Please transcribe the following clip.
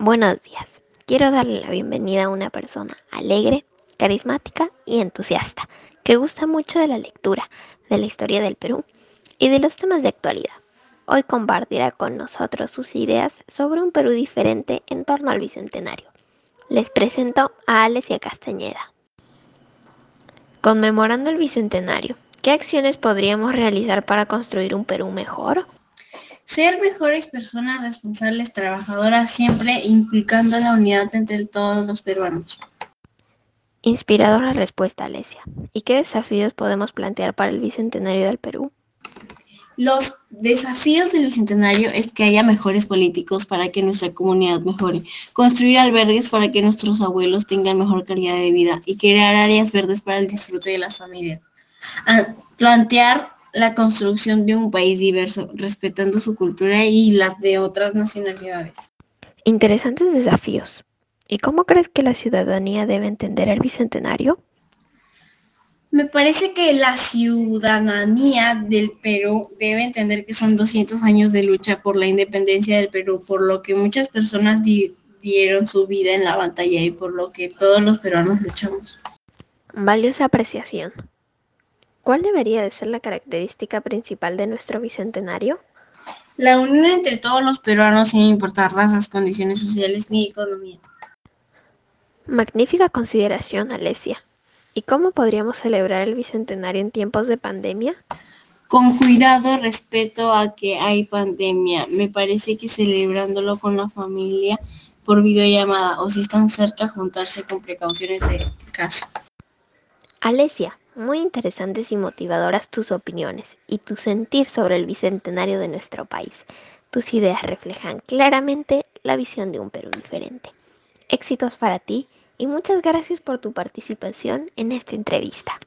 Buenos días. Quiero darle la bienvenida a una persona alegre, carismática y entusiasta, que gusta mucho de la lectura, de la historia del Perú y de los temas de actualidad. Hoy compartirá con nosotros sus ideas sobre un Perú diferente en torno al Bicentenario. Les presento a Alesia Castañeda. Conmemorando el Bicentenario, ¿qué acciones podríamos realizar para construir un Perú mejor? Ser mejores personas responsables, trabajadoras, siempre inculcando la unidad entre todos los peruanos. Inspiradora respuesta, Alesia. ¿Y qué desafíos podemos plantear para el Bicentenario del Perú? Los desafíos del Bicentenario es que haya mejores políticos para que nuestra comunidad mejore, construir albergues para que nuestros abuelos tengan mejor calidad de vida y crear áreas verdes para el disfrute de las familias. plantear la construcción de un país diverso, respetando su cultura y las de otras nacionalidades. Interesantes desafíos. ¿Y cómo crees que la ciudadanía debe entender el Bicentenario? Me parece que la ciudadanía del Perú debe entender que son 200 años de lucha por la independencia del Perú, por lo que muchas personas dieron su vida en la batalla y por lo que todos los peruanos luchamos. Valiosa apreciación. ¿Cuál debería de ser la característica principal de nuestro bicentenario? La unión entre todos los peruanos sin importar razas, condiciones sociales ni economía. Magnífica consideración, Alesia. ¿Y cómo podríamos celebrar el bicentenario en tiempos de pandemia? Con cuidado, respeto a que hay pandemia. Me parece que celebrándolo con la familia por videollamada o si están cerca, juntarse con precauciones de casa. Alesia, muy interesantes y motivadoras tus opiniones y tu sentir sobre el bicentenario de nuestro país. Tus ideas reflejan claramente la visión de un Perú diferente. Éxitos para ti y muchas gracias por tu participación en esta entrevista.